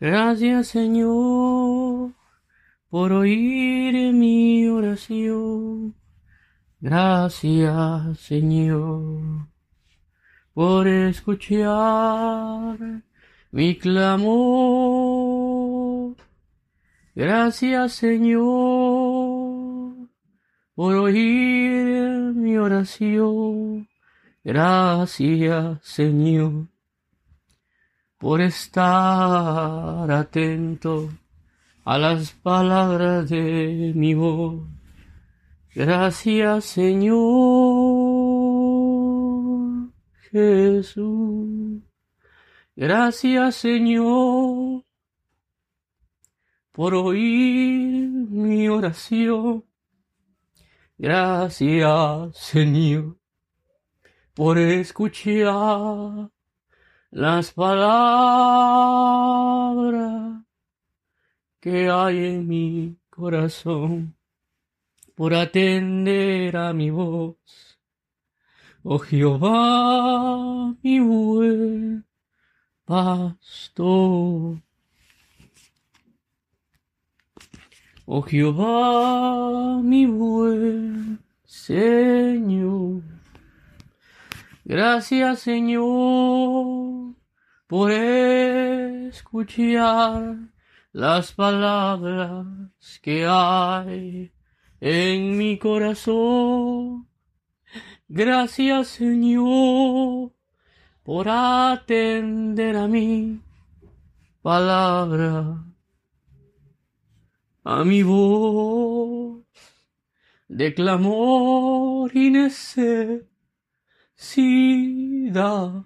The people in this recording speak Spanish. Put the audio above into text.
Gracias Señor por oír mi oración. Gracias Señor por escuchar mi clamor. Gracias Señor por oír mi oración. Gracias Señor por estar atento a las palabras de mi voz. Gracias Señor Jesús. Gracias Señor por oír mi oración. Gracias Señor por escuchar las palabras que hay en mi corazón por atender a mi voz. Oh Jehová, mi buen pastor. Oh Jehová, mi buen Señor. Gracias Señor por escuchar las palabras que hay en mi corazón. Gracias Señor por atender a mi palabra, a mi voz de clamor y necesidad. see the